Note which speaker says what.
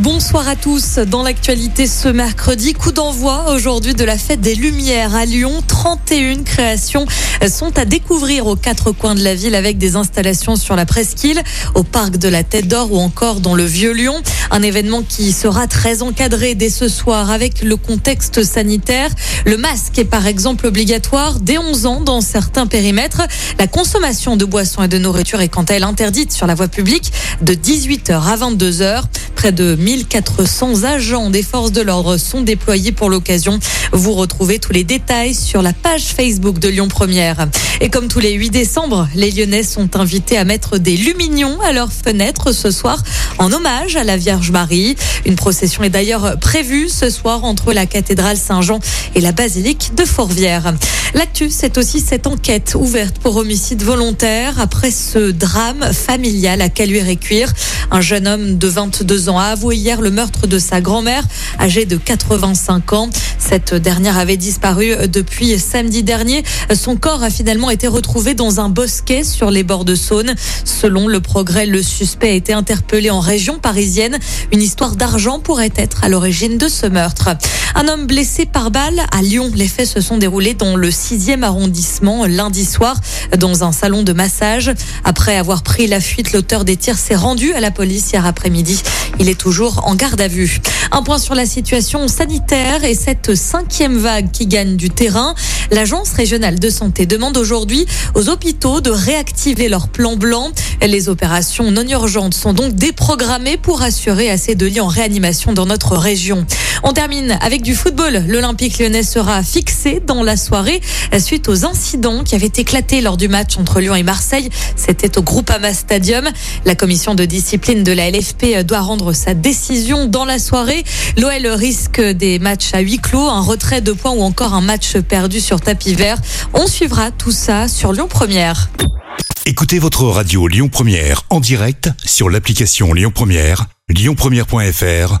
Speaker 1: Bonsoir à tous. Dans l'actualité ce mercredi, coup d'envoi aujourd'hui de la fête des Lumières à Lyon. 31 créations sont à découvrir aux quatre coins de la ville avec des installations sur la presqu'île, au parc de la Tête d'Or ou encore dans le Vieux Lyon. Un événement qui sera très encadré dès ce soir avec le contexte sanitaire. Le masque est par exemple obligatoire dès 11 ans dans certains périmètres. La consommation de boissons et de nourriture est quant à elle interdite sur la voie publique de 18h à 22h. Près de 1400 agents des forces de l'ordre sont déployés pour l'occasion. Vous retrouvez tous les détails sur la page Facebook de Lyon Première. Et comme tous les 8 décembre, les Lyonnais sont invités à mettre des lumignons à leurs fenêtres ce soir en hommage à la Vierge Marie. Une procession est d'ailleurs prévue ce soir entre la cathédrale Saint-Jean et la basilique de Fourvière. L'actu, c'est aussi cette enquête ouverte pour homicide volontaire après ce drame familial à Caluire-et-Cuire. Un jeune homme de 22 ans a avoué hier le meurtre de sa grand-mère, âgée de 85 ans. Cette dernière avait disparu depuis samedi dernier. Son corps a finalement été retrouvé dans un bosquet sur les bords de Saône. Selon le progrès, le suspect a été interpellé en région parisienne. Une histoire d'argent pourrait être à l'origine de ce meurtre. Un homme blessé par balle à Lyon. Les faits se sont déroulés dans le 6e arrondissement lundi soir dans un salon de massage. Après avoir pris la fuite, l'auteur des tirs s'est rendu à la police hier après-midi. Il est toujours en garde à vue. Un point sur la situation sanitaire et cette cinquième vague qui gagne du terrain. L'Agence régionale de santé demande aujourd'hui aux hôpitaux de réactiver leur plan blanc. Les opérations non urgentes sont donc déprogrammées pour assurer assez de lits en réanimation dans notre région. On termine avec du football. L'Olympique lyonnais sera fixé dans la soirée suite aux incidents qui avaient éclaté lors du match entre Lyon et Marseille. C'était au Groupama Stadium. La commission de discipline de la LFP doit rendre sa décision dans la soirée. L'OL risque des matchs à huis clos, un retrait de points ou encore un match perdu sur tapis vert. On suivra tout ça sur Lyon Première.
Speaker 2: Écoutez votre radio Lyon Première en direct sur l'application Lyon Première, lyonpremière.fr